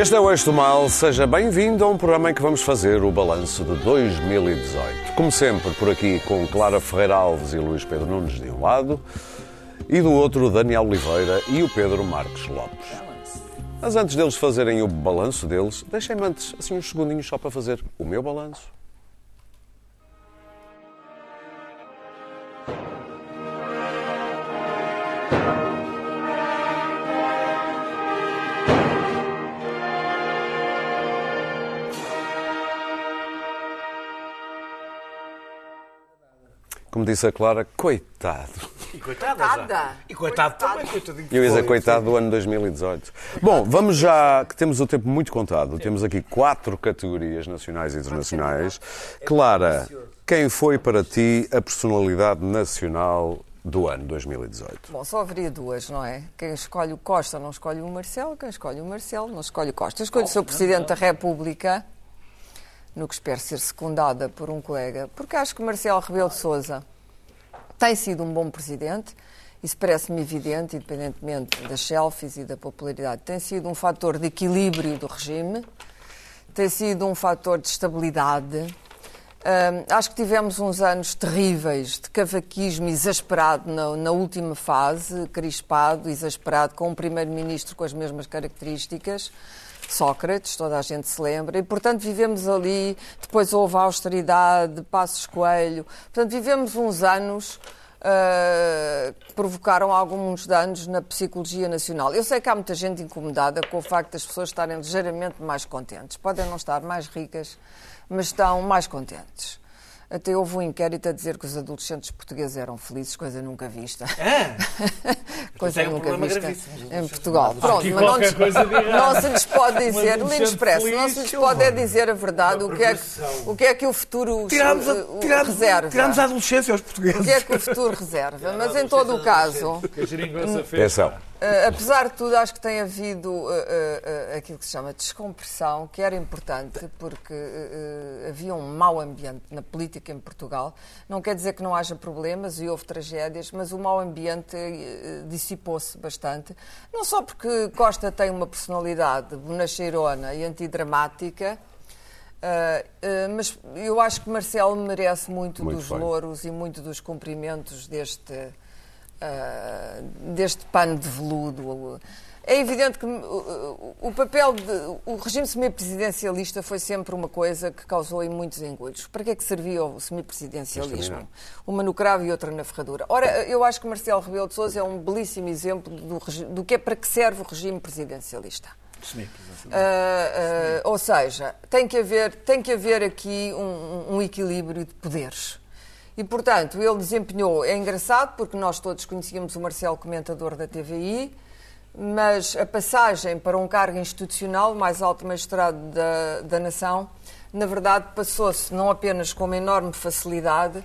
Este é o Eixo do Mal, seja bem-vindo a um programa em que vamos fazer o balanço de 2018. Como sempre, por aqui com Clara Ferreira Alves e Luís Pedro Nunes de um lado e do outro Daniel Oliveira e o Pedro Marques Lopes. Mas antes deles fazerem o balanço deles, deixem-me antes assim uns segundinhos só para fazer o meu balanço. Como disse a Clara, coitado. E coitada. E coitado Coitada. também, coitadinho. Eu ia coitado do ano 2018. Bom, vamos já, que temos o tempo muito contado. Temos aqui quatro categorias nacionais e internacionais. Clara, quem foi para ti a personalidade nacional do ano 2018? Bom, só haveria duas, não é? Quem escolhe o Costa não escolhe o Marcelo, quem escolhe o Marcelo não escolhe o Costa. Eu escolho o Sr. Presidente da República, no que espero ser secundada por um colega, porque acho que Marcelo Rebelo de Sousa tem sido um bom presidente, isso parece-me evidente, independentemente das selfies e da popularidade. Tem sido um fator de equilíbrio do regime, tem sido um fator de estabilidade. Hum, acho que tivemos uns anos terríveis de cavaquismo exasperado na, na última fase, crispado, exasperado, com um primeiro-ministro com as mesmas características. Sócrates, toda a gente se lembra, e portanto vivemos ali, depois houve a austeridade, Passos Coelho, portanto vivemos uns anos ah, que provocaram alguns danos na psicologia nacional. Eu sei que há muita gente incomodada com o facto das pessoas estarem ligeiramente mais contentes. Podem não estar mais ricas, mas estão mais contentes. Até houve um inquérito a dizer que os adolescentes portugueses eram felizes, coisa nunca vista. coisa Tem um nunca vista em Portugal. Pronto, mas não, coisa errado. não se lhes pode dizer, o Lino Expresso, não se lhes pode é dizer a verdade, o que, é que, o que é que o futuro Tiramos a, tiramos, reserva. tiramos a adolescência aos O portugueses. que é que o futuro reserva? Mas em todo o caso, Que a geringonça fez. Atenção. Uh, apesar de tudo, acho que tem havido uh, uh, aquilo que se chama descompressão, que era importante, porque havia um mau ambiente na política em Portugal. Não quer dizer que não haja problemas e houve tragédias, mas o mau ambiente dissipou-se bastante. Não só porque Costa tem uma personalidade bonacheirona e antidramática, Uh, uh, mas eu acho que Marcelo merece muito, Muito dos bem. louros e muito dos cumprimentos deste, uh, deste pano de veludo. É evidente que uh, o papel de. O regime semipresidencialista foi sempre uma coisa que causou em muitos engolhos. Para que é que servia o semipresidencialismo? Uma no cravo e outra na ferradura. Ora, eu acho que Marcelo Rebelo de Sousa é um belíssimo exemplo do, do que é para que serve o regime presidencialista. Ah, ou seja, tem que haver, tem que haver aqui um, um equilíbrio de poderes. E, portanto, ele desempenhou. É engraçado porque nós todos conhecíamos o Marcelo comentador da TVI, mas a passagem para um cargo institucional, mais alto magistrado da, da nação, na verdade passou-se não apenas com uma enorme facilidade,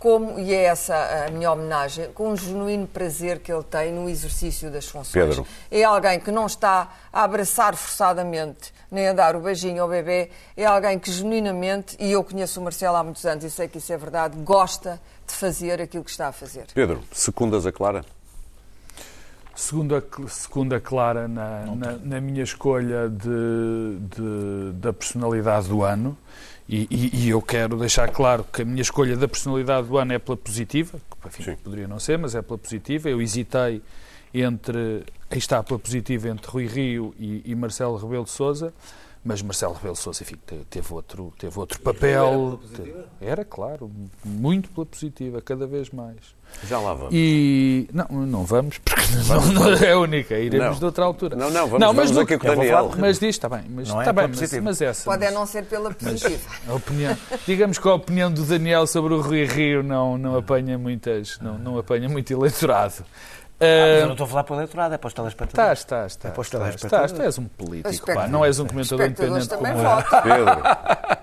como, e é essa a minha homenagem, com um genuíno prazer que ele tem no exercício das funções. Pedro. É alguém que não está a abraçar forçadamente, nem a dar o beijinho ao bebê. É alguém que genuinamente, e eu conheço o Marcelo há muitos anos e sei que isso é verdade, gosta de fazer aquilo que está a fazer. Pedro, secundas a Clara? Segunda, segunda clara na, na, na minha escolha de, de- da personalidade do ano. E, e- e eu quero deixar claro que a minha escolha da personalidade do ano é pela positiva, que enfim, poderia não ser, mas é pela positiva. Eu hesitei entre. Aí está pela positiva entre Rui Rio e, e Marcelo Rebelo de Souza. Mas Marcelo Rebelo de Sousa enfim, te- teve outro, teve outro papel. Era, claro, muito pela positiva, cada vez mais. Já lá vamos. E não, não vamos, porque não, não é a única, iremos Não. de outra altura. Não, não, vamos, vamos no- aqui com o Daniel. falar Mas diz, está bem, mas, Não é está pela bem, mas, positiva. mas essa. Pode é mas não ser pela positiva. a opinião, digamos que a opinião do Daniel sobre o Rui Rio não, não apanha muitas, não, não apanha muito eleitorado. Mas eu não Ah, estou a falar para o eleitorado, é para os telespectadores. Estás, estás, estás. É para os estás, telespectadores. estás, tu és um político, pá, não és um comentador independente como eu. Pedro,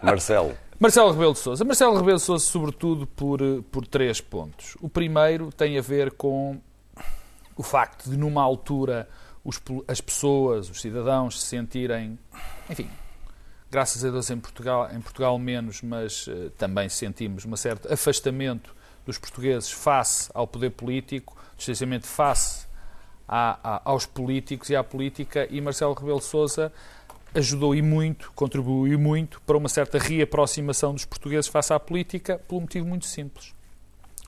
Marcelo. Marcelo Rebelo de Sousa. Marcelo Rebelo de Sousa, sobretudo, por, eh, por três pontos. O primeiro tem a ver com o facto de, numa altura, os as pessoas, os cidadãos, se sentirem, enfim, graças a Deus em Portugal, em Portugal menos, mas eh, também sentimos um certo afastamento dos portugueses face ao poder político, distanciamento face à- à- aos políticos e à política, e Marcelo Rebelo de Sousa ajudou e muito, contribuiu muito para uma certa reaproximação dos portugueses face à política, por um motivo muito simples.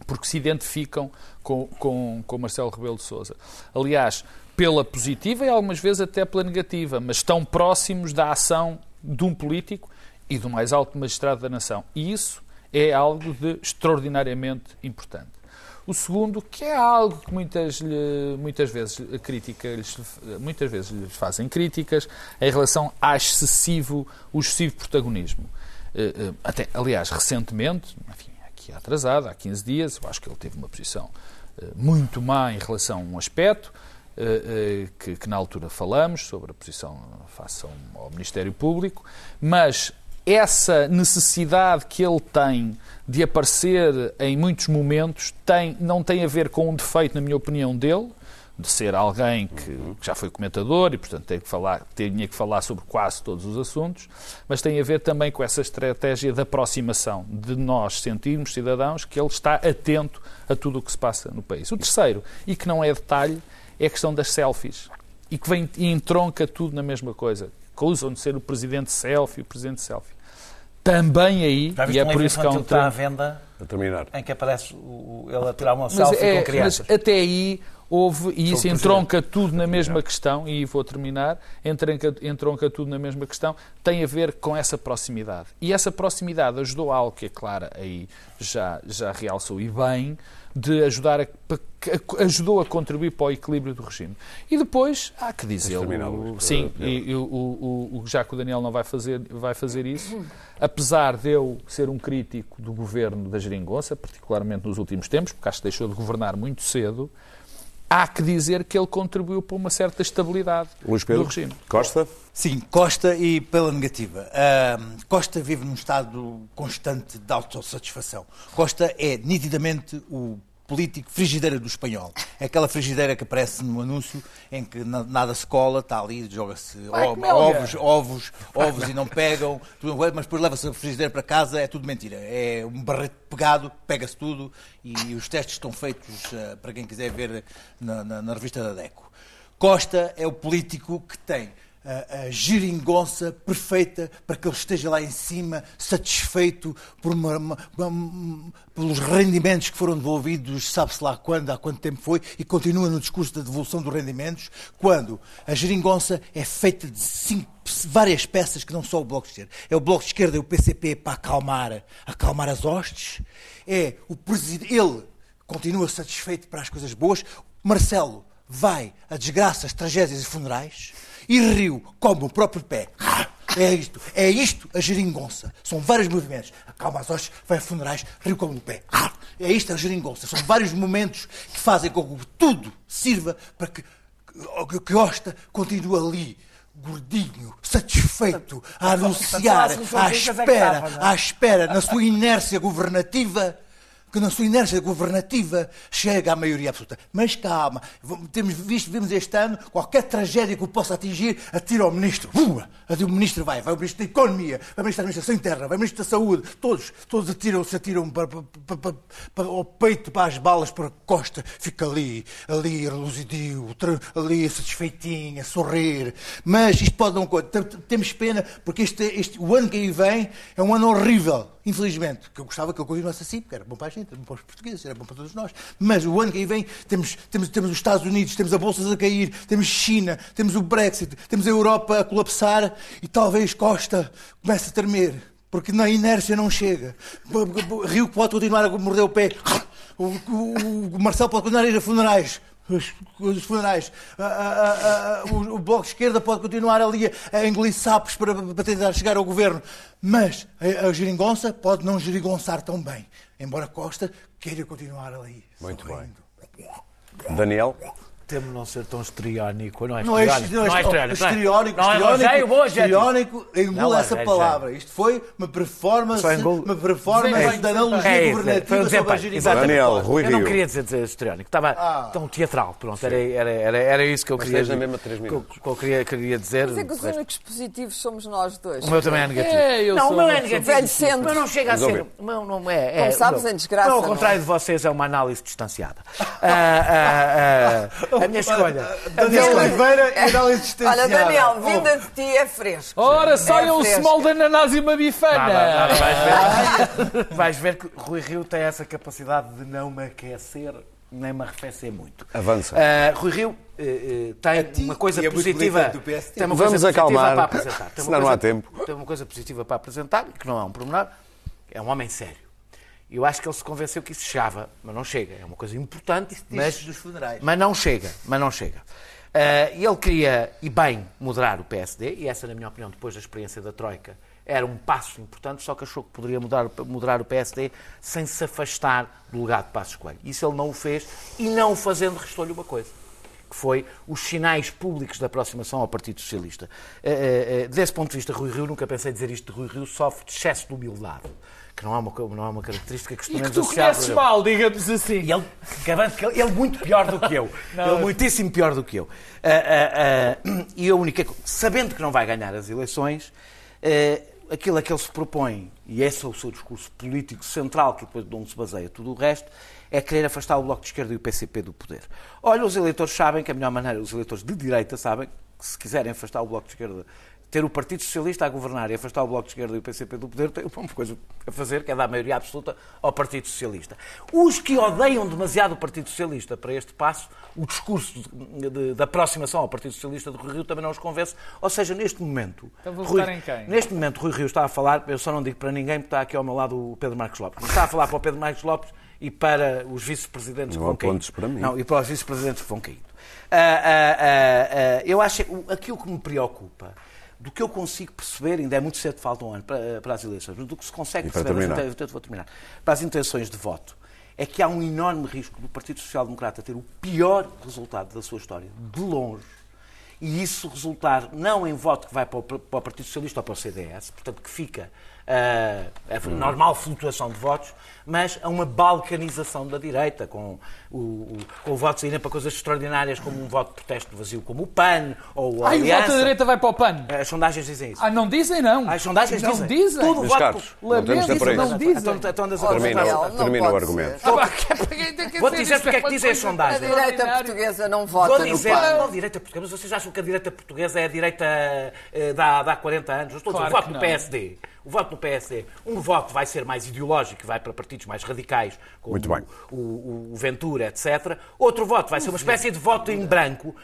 Porque se identificam com, com, com Marcelo Rebelo de Sousa. Aliás, pela positiva e algumas vezes até pela negativa, mas estão próximos da ação de um político e do mais alto magistrado da nação. E isso é algo de extraordinariamente importante. O segundo, que é algo que muitas, muitas, vezes, crítica, muitas vezes lhes fazem críticas em relação ao excessivo, o excessivo protagonismo. Eh, eh, até, aliás, recentemente, enfim, aqui atrasado, há 15 dias, eu acho que ele teve uma posição eh, muito má em relação a um aspecto, que, que, na altura falamos, sobre a posição face ao Ministério Público, mas essa necessidade que ele tem de aparecer em muitos momentos tem, não tem a ver com um defeito, na minha opinião, dele, de ser alguém que, que já foi comentador e, portanto, tem que falar, tinha que falar sobre quase todos os assuntos, mas tem a ver também com essa estratégia de aproximação, de nós sentirmos, cidadãos, que ele está atento a tudo o que se passa no país. O terceiro, e que não é detalhe, é a questão das selfies. E que vem e entronca tudo na mesma coisa acusam de ser o presidente selfie, o presidente selfie. Também aí, e é por isso que há um está à venda a terminar. em que aparece o, ele a tirar uma mas selfie é, com crianças. Mas até aí houve, e isso entronca tudo na mesma questão, e vou terminar, entronca, entronca tudo na mesma questão, tem a ver com essa proximidade. E essa proximidade ajudou algo que a Clara aí já, já realçou e bem, de ajudar a, ajudou a contribuir para o equilíbrio do regime. E depois, há que dizer, sim, e, o, o, o, já que o Daniel não vai fazer, vai fazer isso, apesar de eu ser um crítico do governo da Geringonça, particularmente nos últimos tempos, porque acho que deixou de governar muito cedo, há que dizer que ele contribuiu para uma certa estabilidade Luís Pedro, do regime. Costa? Sim, Costa e pela negativa. Uh, Costa vive num estado constante de autossatisfação. Costa é nitidamente o político frigideira do espanhol. É aquela frigideira que aparece no anúncio em que nada se cola, está ali, joga-se ovos, ovos, ovos e não pegam, mas depois leva-se a frigideira para casa, é tudo mentira. É um barreto pegado, pega-se tudo e os testes estão feitos uh, para quem quiser ver na, na, na revista da DECO. Costa é o político que tem a, geringonça perfeita para que ele esteja lá em cima, satisfeito por uma, uma, uma, pelos rendimentos que foram devolvidos, sabe-se lá quando, há quanto tempo foi, e continua no discurso da devolução dos rendimentos, quando a geringonça é feita de cinco, várias peças que não só o Bloco de Esquerda. É o Bloco de Esquerda e o PCP para acalmar, acalmar as hostes, é o presidente, ele continua satisfeito para as coisas boas, Marcelo vai a desgraças, tragédias e funerais, e riu como o próprio pé. É isto, é isto a geringonça. São vários movimentos. Acalma as hostes, vai a funerais, riu como o pé. É isto a geringonça. São vários momentos que fazem com que tudo sirva para que, que Costa continue ali gordinho, satisfeito, a anunciar, à espera, à espera, na sua inércia governativa, que na sua inércia governativa chega à maioria absoluta. Mas calma, temos visto, vimos este ano, qualquer tragédia que o possa atingir, atira ao ministro. Uh, o ministro vai, vai o ministro da Economia, vai o ministro da Administração Interna, vai o ministro da Saúde, todos, todos atiram, se atiram para, para, para, para, ao peito, para as balas, para a costa, fica ali, ali reluzidio, ali satisfeitinho, a sorrir. Mas isto pode um coisa. Temos pena, porque este, este, o ano que aí vem é um ano horrível infelizmente, que eu gostava que ele continuasse assim, porque era bom para a gente, era bom para os portugueses, era bom para todos nós. Mas o ano que vem temos, temos, temos os Estados Unidos, temos a Bolsa a cair, temos China, temos o Brexit, temos a Europa a colapsar e talvez Costa comece a tremer. Porque na inércia não chega. Rio pode continuar a morder o pé. O, o, o Marcelo pode continuar a ir a funerais os, os funerais. Uh, uh, uh, o, o, Bloco de Esquerda pode continuar ali a, engolir sapos para, para, tentar chegar ao governo. Mas a, a geringonça pode não geringonçar tão bem. Embora Costa queira continuar ali. Muito sorrindo. bem. Daniel? Temo não ser tão estriónico. Não é não é estriónico. Não é estriónico. Estriónico, estriónico, engula essa palavra. Isto foi uma performance, uma performance da analogia é governativa sobre a geringonça. Daniel, Rui Eu não queria dizer estriónico. Estava ah. tão teatral. Pronto, era, era, era, era isso que eu queria dizer. Que eu queria, queria dizer. Mas é que os únicos positivos somos nós dois. O meu também é negativo. É, não, o meu é negativo. Velho sendo. Mas não chega a ser. Não, não é. Como sabes, em desgraça. Ao contrário de vocês, é uma análise distanciada. Ah, ah, a minha escolha. Daniel Oliveira e análise existencial. Olha, Daniel, vinda de ti é fresco. Ora, saia é um small de ananás e uma bifana. Vais, ver, vais ver que Rui Rio tem essa capacidade de não me aquecer nem me arrefecer muito. Avança. Uh, Rui Rio uh, uh, tem uma coisa é positiva. Tem uma Vamos coisa acalmar, para apresentar. Tem senão coisa, não há tempo. Tem uma coisa positiva para apresentar, que não é um pormenor, é um homem sério. Eu acho que ele se convenceu que isso chegava, mas não chega. É uma coisa importante, mas, mas não chega. Mas não chega. Uh, ele queria, e bem, moderar o PSD, e essa, na minha opinião, depois da experiência da Troika, era um passo importante, só que achou que poderia mudar, moderar o PSD sem se afastar do legado de Passos Coelho. Isso ele não o fez, e não o fazendo restou-lhe uma coisa, que foi os sinais públicos da aproximação ao Partido Socialista. Uh, uh, desse ponto de vista, Rui Rio, nunca pensei dizer isto de Rui Rio, sofre de excesso de humildade que não é uma, não é uma característica que costumamos associar... E que tu conheces mal, digamos assim. E ele, que ele, ele muito pior do que eu. Não, ele muitíssimo pior do que eu. Uh, uh, uh, e a única... Sabendo que não vai ganhar as eleições, aquilo a que ele se propõe, e esse é o seu discurso político central, que depois de onde se baseia tudo o resto, é querer afastar o Bloco de Esquerda e o PCP do poder. Olha, os eleitores sabem que a melhor maneira, os eleitores de direita sabem que se quiserem afastar o Bloco de Esquerda ter o Partido Socialista a governar e afastar o Bloco de Esquerda e o PCP do poder, tem uma coisa a fazer, que é dar maioria absoluta ao Partido Socialista. Os que odeiam demasiado o Partido Socialista para este passo, o discurso de, de, de aproximação ao Partido Socialista do Rui Rio também não os convence. Ou seja, neste momento. Então vou Rui, em quem? Neste momento, Rui Rio está a falar, eu só não digo para ninguém, porque está aqui ao meu lado o Pedro Marcos Lopes. Está a falar para o Pedro Marcos Lopes e para os vice-presidentes que vão caindo. Para mim. Não, e para os vice-presidentes que vão caindo. Uh, uh, uh, eu acho que aquilo que me preocupa do que eu consigo perceber, ainda é muito cedo, falta um ano para, para as eleições, mas do que se consegue perceber, eu vou terminar, para as intenções de voto, é que há um enorme risco do Partido Social Democrata ter o pior resultado da sua história, de longe, e isso resultar não em voto que vai para o, para o Partido Socialista ou para o CDS, portanto que fica a normal flutuação de votos, mas a uma balcanização da direita, com o, o, com votos irem para coisas extraordinárias, como um voto de protesto vazio, como o PAN ou a Ai, Aliança. o voto da direita vai para o PAN? As sondagens dizem isso. Ah, não dizem, não. As sondagens não dizem. dizem. Tudo voto Carlos, não, temos isso. não dizem. Então, então a termina, o argumento. Vou dizer porque é que dizem as sondagens. A direita portuguesa não vota Vou dizer, no PAN. Não, a direita portuguesa, mas vocês acham que a direita portuguesa é a direita uh, da, há 40 anos? Eu estou a dizer, o voto do PSD o voto no PSD, um voto vai ser mais ideológico, vai para partidos mais radicais, como o, o, o, Ventura, etc. Outro voto vai ser uma espécie de voto em branco.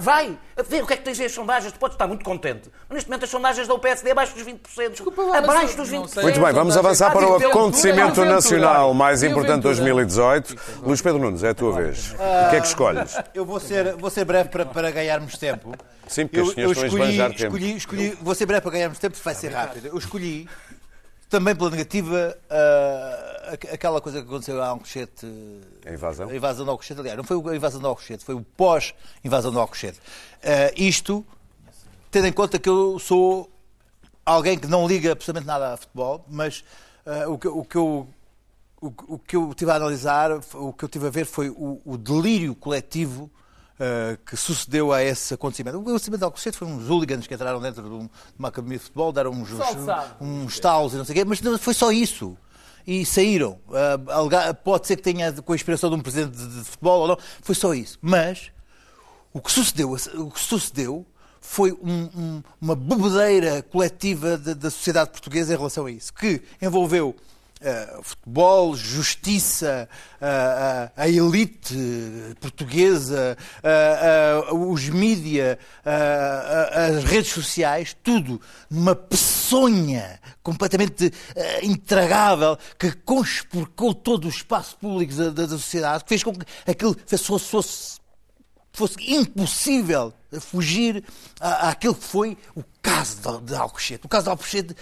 Vai, ver o que é que tens as sondagens, tu podes estar muito contente. Mas neste momento as sondagens dão o PSD abaixo dos 20%. Desculpa, abaixo dos 20%. Muito bem, vamos avançar para o acontecimento nacional mais importante de 2018. Luís Pedro Nunes, é a tua vez. O que é que escolhes? Eu vou ser, vou ser breve para, para ganharmos tempo. Sim, porque eu, os senhores estão a esbanjar tempo. Escolhi, escolhi, vou ser breve para ganharmos tempo, vai ser rápido. Eu escolhi, também pela negativa, uh, aquela coisa que aconteceu a Alcochete. A invasão? A invasão de Alcochete, aliás, não foi a invasão de Alcochete, foi o pós-invasão de Alcochete. Uh, isto, tendo em conta que eu sou alguém que não liga absolutamente nada a futebol, mas uh, o, que, o, que, eu o, o, que eu tive a analisar, o que eu tive a ver foi o, o delírio coletivo uh, que sucedeu a esse acontecimento. O acontecimento de Alcochete foi uns hooligans que entraram dentro de, um, de uma academia de futebol, deram uns, uns, uns talos e não sei o quê, mas não foi só isso e saíram. Uh, pode ser que tenha com a inspiração de um presidente de, de, futebol ou não, foi só isso. Mas o que sucedeu, o que sucedeu foi um, um, uma bebedeira coletiva da sociedade portuguesa em relação a isso, que envolveu Uh, futebol, justiça, uh, uh, a elite portuguesa, os mídias, as redes sociais, tudo numa peçonha completamente intragável que conspurcou todo o espaço público da, da, da sociedade, que fez com que aquilo fosse, fosse, fosse impossível fugir àquilo que foi o caso de, de Alcochete. O caso de Alcochete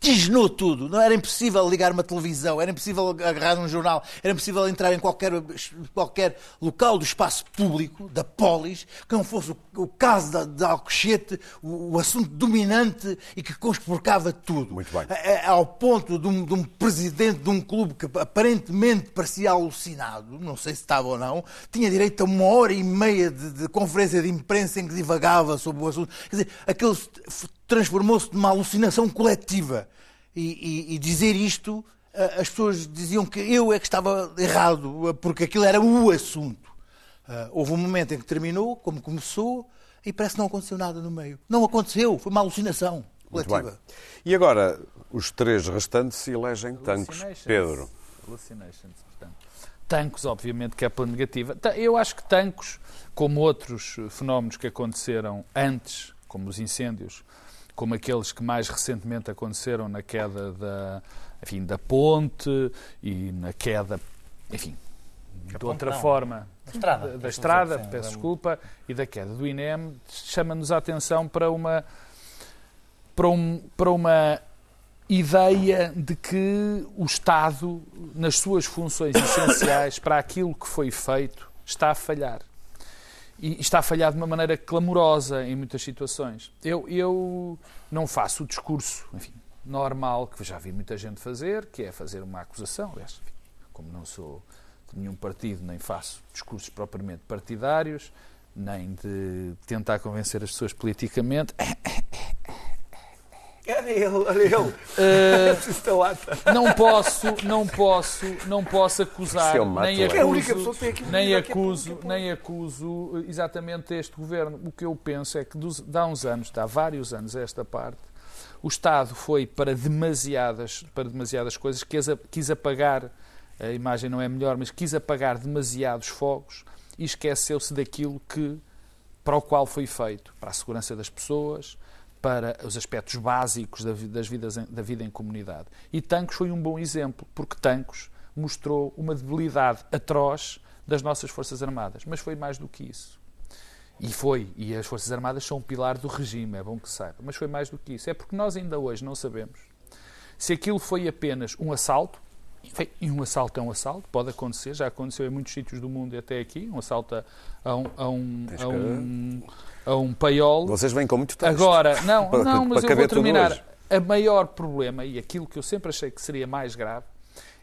tisnou tudo. Não era impossível ligar uma televisão, era impossível agarrar um jornal, era impossível entrar em qualquer, qualquer local do espaço público, da polis, que não fosse o, o caso da, da Alcochete, o, o, assunto dominante e que conspurcava tudo. Muito bem. ao ponto de um, de um, presidente de um clube que aparentemente parecia alucinado, não sei se estava ou não, tinha direito a uma hora e meia de, de conferência de imprensa em que divagava sobre o assunto. Quer dizer, aquele transformou-se numa alucinação coletiva. E, e, e, dizer isto, as pessoas diziam que eu é que estava errado, porque aquilo era o assunto. Uh, houve um momento em que terminou, como começou, e parece que não aconteceu nada no meio. Não aconteceu, foi uma alucinação coletiva. E agora, os três restantes se elegem tancos. Pedro. Tancos, obviamente, que é pela negativa. Eu acho que tancos, como outros fenómenos que aconteceram antes, como os incêndios, como aqueles que mais recentemente aconteceram na queda da, enfim, da ponte e na queda, enfim, de outra não. forma, da estrada, da, da estrada peço desculpa, e da queda do INEM, chama-nos a atenção para uma, para, um, para uma ideia de que o Estado, nas suas funções essenciais para aquilo que foi feito, está a falhar. E está a falhar de uma maneira clamorosa em muitas situações. Eu, eu não faço o discurso, enfim, normal que já vi muita gente fazer, que é fazer uma acusação. Aliás, como não sou de nenhum partido, nem faço discursos propriamente partidários, nem de tentar convencer as pessoas politicamente. Olha ele, olha ele. Uh, não posso, não posso, não posso acusar, nem acuso, nem acuso, nem acuso exatamente este governo. O que eu penso é que dos, de há uns anos, há vários anos a esta parte, o Estado foi para demasiadas, para demasiadas coisas, quis, quis apagar, a imagem não é melhor, mas quis apagar demasiados fogos e esqueceu-se daquilo que, para o qual foi feito, para a segurança das pessoas, para os aspectos básicos das vidas, da vida em comunidade. E Tancos foi um bom exemplo, porque Tancos mostrou uma debilidade atroz das nossas Forças Armadas. Mas foi mais do que isso. E foi, e as Forças Armadas são um pilar do regime, é bom que saiba. Mas foi mais do que isso. É porque nós ainda hoje não sabemos se aquilo foi apenas um assalto, e um assalto é um assalto, pode acontecer, já aconteceu em muitos sítios do mundo e até aqui, um assalto a um, a um, a um, a um paiol. Vocês vêm com muito texto. Agora, não, não mas eu vou terminar. A maior problema, e aquilo que eu sempre achei que seria mais grave,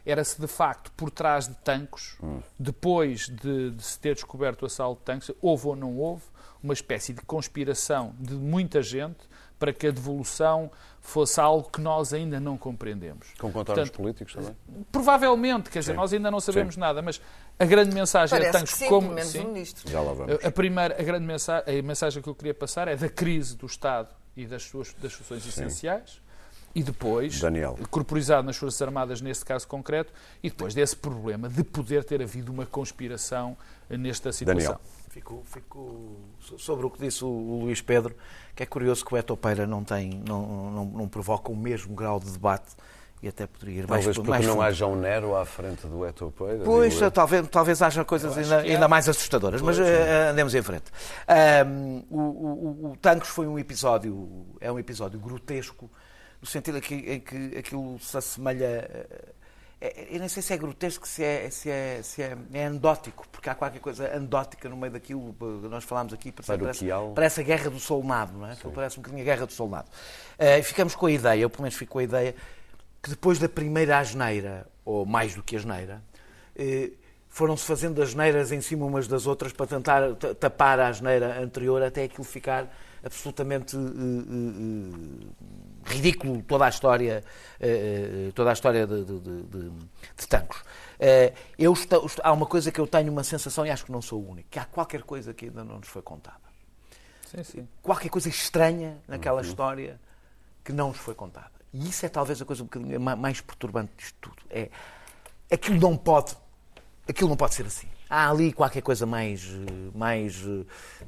era se de facto por trás de tanques, hum. depois de, de, se ter descoberto o assalto de tanques, houve ou não houve uma espécie de conspiração de muita gente para que a devolução fosse algo que nós ainda não compreendemos. Com contornos políticos também? Provavelmente, quer dizer, sim. nós ainda não sabemos sim. nada, mas a grande mensagem Parece é tanques sim, como. Menos sim, ministro. Já lá vamos. A primeira, a grande mensagem, a mensagem que eu queria passar é da crise do Estado e das suas das funções essenciais e depois, Daniel. corporizado nas Forças Armadas neste caso concreto, e depois desse problema de poder ter havido uma conspiração nesta situação. Daniel. Fico, fico sobre o que disse o Luís Pedro, que é curioso que o Etopeira não, tem, não, não, não provoca o mesmo grau de debate e até poderia ir talvez mais porque mais não fundo. haja um Nero à frente do Etopeira. Pois, talvez, talvez haja coisas ainda, ainda, mais assustadoras, pois, mas uh, andemos em frente. Um, o, o, o Tancos foi um episódio, é um episódio grotesco, no sentido em que, em que aquilo se assemelha eu nem sei se é grotesco, se é, se é, se é, é anedótico, porque há qualquer coisa anedótica no meio daquilo que nós falámos aqui, parece, parece a guerra do soldado, não é? Parece um bocadinho a guerra do soldado. Uh, e ficamos com a ideia, eu pelo menos fico com a ideia, que depois da primeira asneira, ou mais do que asneira, uh, foram-se fazendo asneiras em cima umas das outras para tentar tapar a asneira anterior até aquilo ficar absolutamente uh, ridículo toda a história, uh, toda a história de, de, de, de Tancos. Uh, eu estou, há uma coisa que eu tenho uma sensação, e acho que não sou o único, que há qualquer coisa que ainda não nos foi contada. Sim, sim. Qualquer coisa estranha naquela uhum. história que não nos foi contada. E isso é talvez a coisa um bocadinho mais perturbante disto tudo. É, aquilo não pode, aquilo não pode ser assim há ali qualquer coisa mais, mais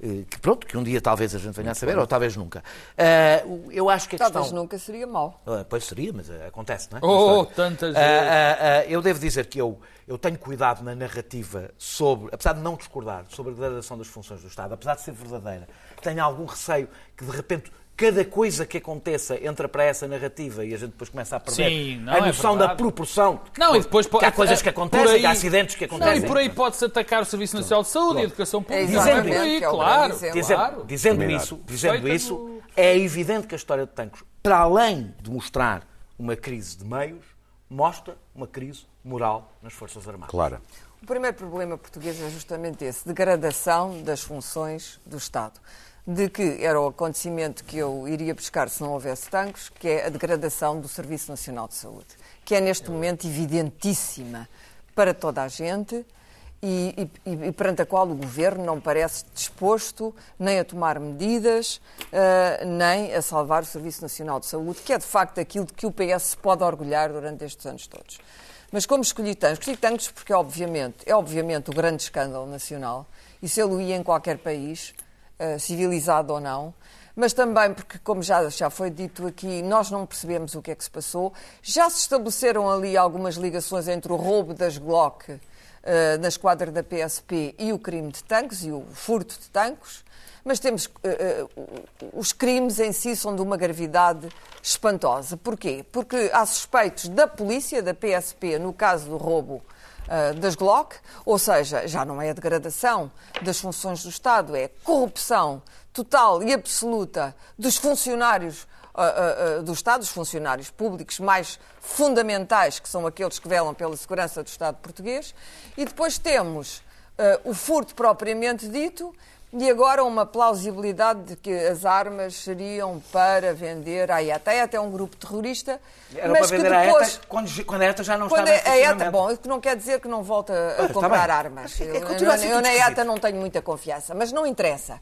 eh, que pronto, que um dia talvez a gente venha a saber, ou talvez nunca. Uh, eu acho que a talvez questão... nunca seria mal. Uh, pois seria, mas uh, acontece, não é? Oh, tantas vezes. eu devo dizer que eu, eu tenho cuidado na narrativa sobre, apesar de não discordar sobre a degradação das funções do Estado, apesar de ser verdadeira, tenho algum receio que de repente cada coisa que aconteça entra para essa narrativa e a gente depois começa a perder Sim, não, a é noção é da proporção. Não, e depois que há coisas que acontecem, aí, que há acidentes que acontecem. Não, e por aí pode-se atacar o Serviço Nacional de Saúde, e a Educação Pública. Dizendo, é aí, é claro, dizendo, claro. dizendo isso, dizendo isso é evidente que a história de Tancos, para além de mostrar uma crise de meios, mostra uma crise moral nas Forças Armadas. Claro. O primeiro problema português é justamente esse, degradação das funções do Estado de que era o acontecimento que eu iria buscar se não houvesse tanques, que é a degradação do Serviço Nacional de Saúde, que é neste momento evidentíssima para toda a gente e, e, e, perante a qual o Governo não parece disposto nem a tomar medidas, uh, nem a salvar o Serviço Nacional de Saúde, que é de facto aquilo de que o PS se pode orgulhar durante estes anos todos. Mas como escolhi tanques? Escolhi tanques porque, obviamente, é obviamente o grande escândalo nacional, e se ele ia em qualquer país, uh, civilizado ou não, mas também porque, como já, já foi dito aqui, nós não percebemos o que é que se passou. Já se estabeleceram ali algumas ligações entre o roubo das Glock uh, na esquadra da PSP e o crime de tanques e o furto de tanques, mas temos uh, uh, os crimes em si são de uma gravidade espantosa. Porquê? Porque há suspeitos da polícia, da PSP, no caso do roubo das Glock, ou seja, já não é a degradação das funções do Estado, é corrupção total e absoluta dos funcionários uh, uh, do Estado, dos funcionários públicos mais fundamentais, que são aqueles que velam pela segurança do Estado português, e depois temos o furto propriamente dito, e agora uma plausibilidade de que as armas seriam para vender à ETA. A ETA é um grupo terrorista, Era mas para vender que depois... A ETA, quando, quando a ETA já não quando estava a ETA, bom, isso não quer dizer que não volta a comprar bem. armas. É, Eu, eu, eu na. ETA não tenho muita confiança, mas não interessa.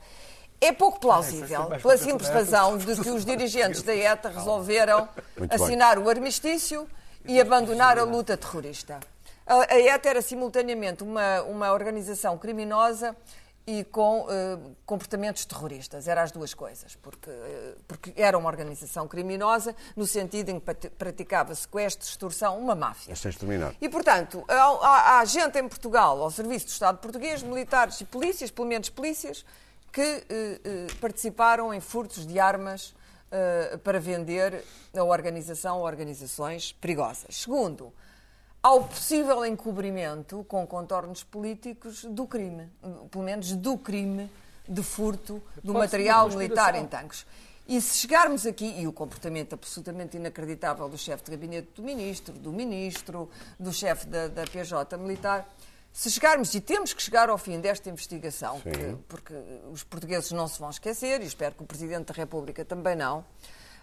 É pouco plausível, mais pela simples razão de que os dirigentes da ETA resolveram assinar o armistício e abandonar a luta terrorista. A, a ETA era simultaneamente uma, uma organização criminosa e com eh, comportamentos terroristas. Eram as duas coisas, porque, eh, porque era uma organização criminosa no sentido em que praticava sequestro, extorsão, uma máfia. Mas tens de terminar. E, portanto, há, há- gente em Portugal, ao serviço do Estado português, militares e polícias, pelo menos polícias, que eh, participaram em furtos de armas para vender a organização ou organizações perigosas. Segundo, ao possível encobrimento com contornos políticos do crime, pelo menos do crime de furto do Pode material militar em tanques. E se chegarmos aqui, e o comportamento absolutamente inacreditável do chefe de gabinete do ministro, do ministro, do chefe da, da PJ militar, se chegarmos, e temos que chegar ao fim desta investigação, que- porque os portugueses não se vão esquecer, e espero que o Presidente da República também não,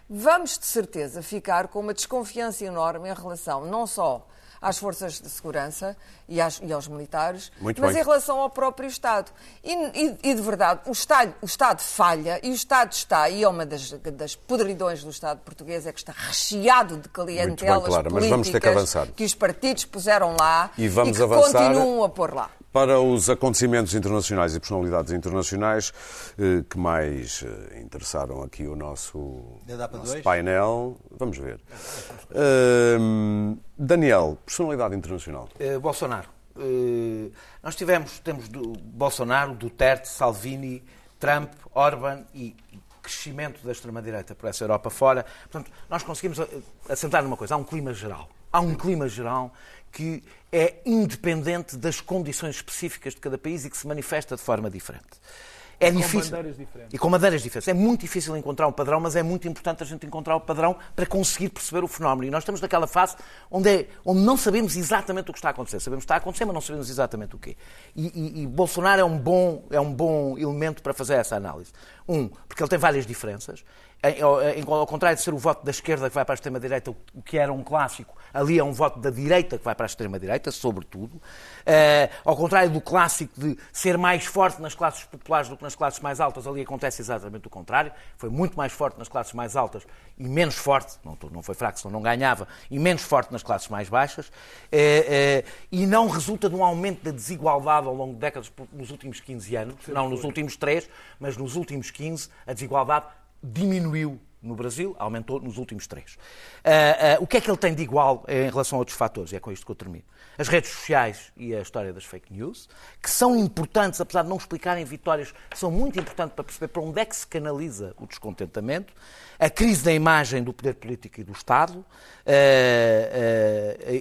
vamos de certeza ficar com uma desconfiança enorme em relação não só às forças de segurança e, às- e aos militares, Muito mas bem. em relação ao próprio Estado. E, e- e, de verdade, o Estado, o Estado falha e o Estado está, e é uma das, das podridões do Estado português, é que está recheado de clientelas Clara, mas políticas que os partidos puseram lá E vamos que avançar- continuam a pôr lá. Para os acontecimentos internacionais e personalidades internacionais eh, que mais eh, interessaram aqui o nosso, nosso painel, vamos ver. Ahm, Daniel, personalidade internacional. Eh, Bolsonaro. Eh, nós tivemos, temos do Bolsonaro, Duterte, Salvini, Trump, Orban e crescimento da extrema-direita por essa Europa fora. Portanto, nós conseguimos assentar numa coisa, há um clima geral. Há um clima geral que é independente das condições específicas de cada país e que se manifesta de forma diferente. É Com difícil. bandeiras diferentes. E com bandeiras diferentes. É muito difícil encontrar um padrão, mas é muito importante a gente encontrar o padrão para conseguir perceber o fenómeno. E nós estamos naquela fase onde, é- onde não sabemos exatamente o que está a acontecer. Sabemos que está a acontecer, mas não sabemos exatamente o quê. E, e- e Bolsonaro é um, bom, é um bom elemento para fazer essa análise. Um, porque ele tem várias diferenças. Em- ao- contrário de ser o voto da esquerda que vai para a extrema-direita, o que era um clássico, ali é um voto da direita que vai para a extrema-direita, sobretudo. Eh, ao contrário do clássico de ser mais forte nas classes populares do que nas classes mais altas, ali acontece exatamente o contrário. Foi muito mais forte nas classes mais altas e menos forte, não, foi fraco, senão não ganhava, e menos forte nas classes mais baixas. Eh, eh, e não resulta de um aumento da desigualdade ao longo de décadas, nos últimos 15 anos, não nos últimos 3, mas nos últimos 15, a desigualdade diminuiu no Brasil, aumentou nos últimos três. Ah, ah, o que é que ele tem de igual em relação a outros fatores? E é com isto que eu termino. As redes sociais e a história das fake news, que são importantes, apesar de não explicarem vitórias, são muito importantes para perceber para onde é que se canaliza o descontentamento, a crise da imagem do poder político e do Estado,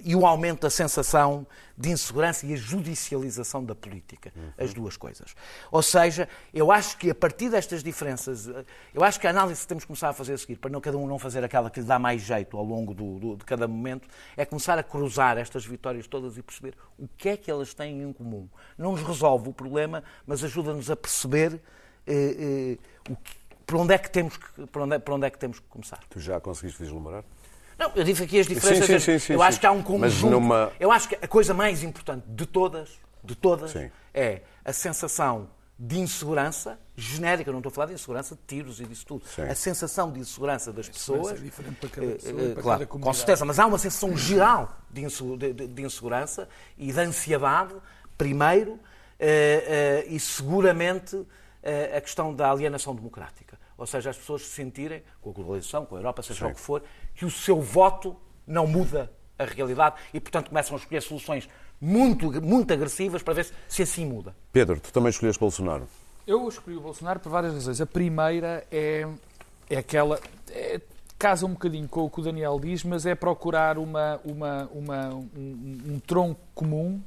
e o aumento da sensação de insegurança e a judicialização da política. As duas coisas. Ou seja, eu acho que a partir destas diferenças, eh, eu acho que a análise que temos que começar a fazer a seguir, para não cada um não fazer aquela que lhe dá mais jeito ao longo do- do- de cada momento, é começar a cruzar estas vitórias todas e perceber o que é que elas têm em comum. Não nos resolve o problema, mas ajuda-nos a perceber eh, eh, o que- por, onde é que temos que, por, onde é, por onde é que temos que começar. Tu já conseguiste vislumbrar? Não, eu disse aqui as diferenças. Sim, sim, sim, sim, eu sim. acho que há um conjunto. numa- Eu acho que a coisa mais importante de todas de todas, Sim. é a sensação de insegurança genérica, não estou a falar de insegurança de tiros e disso tudo. Sim. A sensação de insegurança das pessoas. é diferente para cada eh, pessoa eh, para claro, cada com certeza, mas há uma sensação geral de, insegurança e de ansiedade, primeiro, eh, eh, e seguramente a questão da alienação democrática. Ou seja, as pessoas se sentirem, com a globalização, com a Europa, seja Sim. o que for, que o seu voto não muda a realidade e, portanto, começam a escolher soluções muito, muito agressivas para ver se, se assim muda. Pedro, tu também escolheste Bolsonaro. Eu escolhi o Bolsonaro por várias razões. A primeira é, é aquela. é- casa um bocadinho com o que o Daniel diz, mas é procurar uma, uma, uma- um, um tronco comum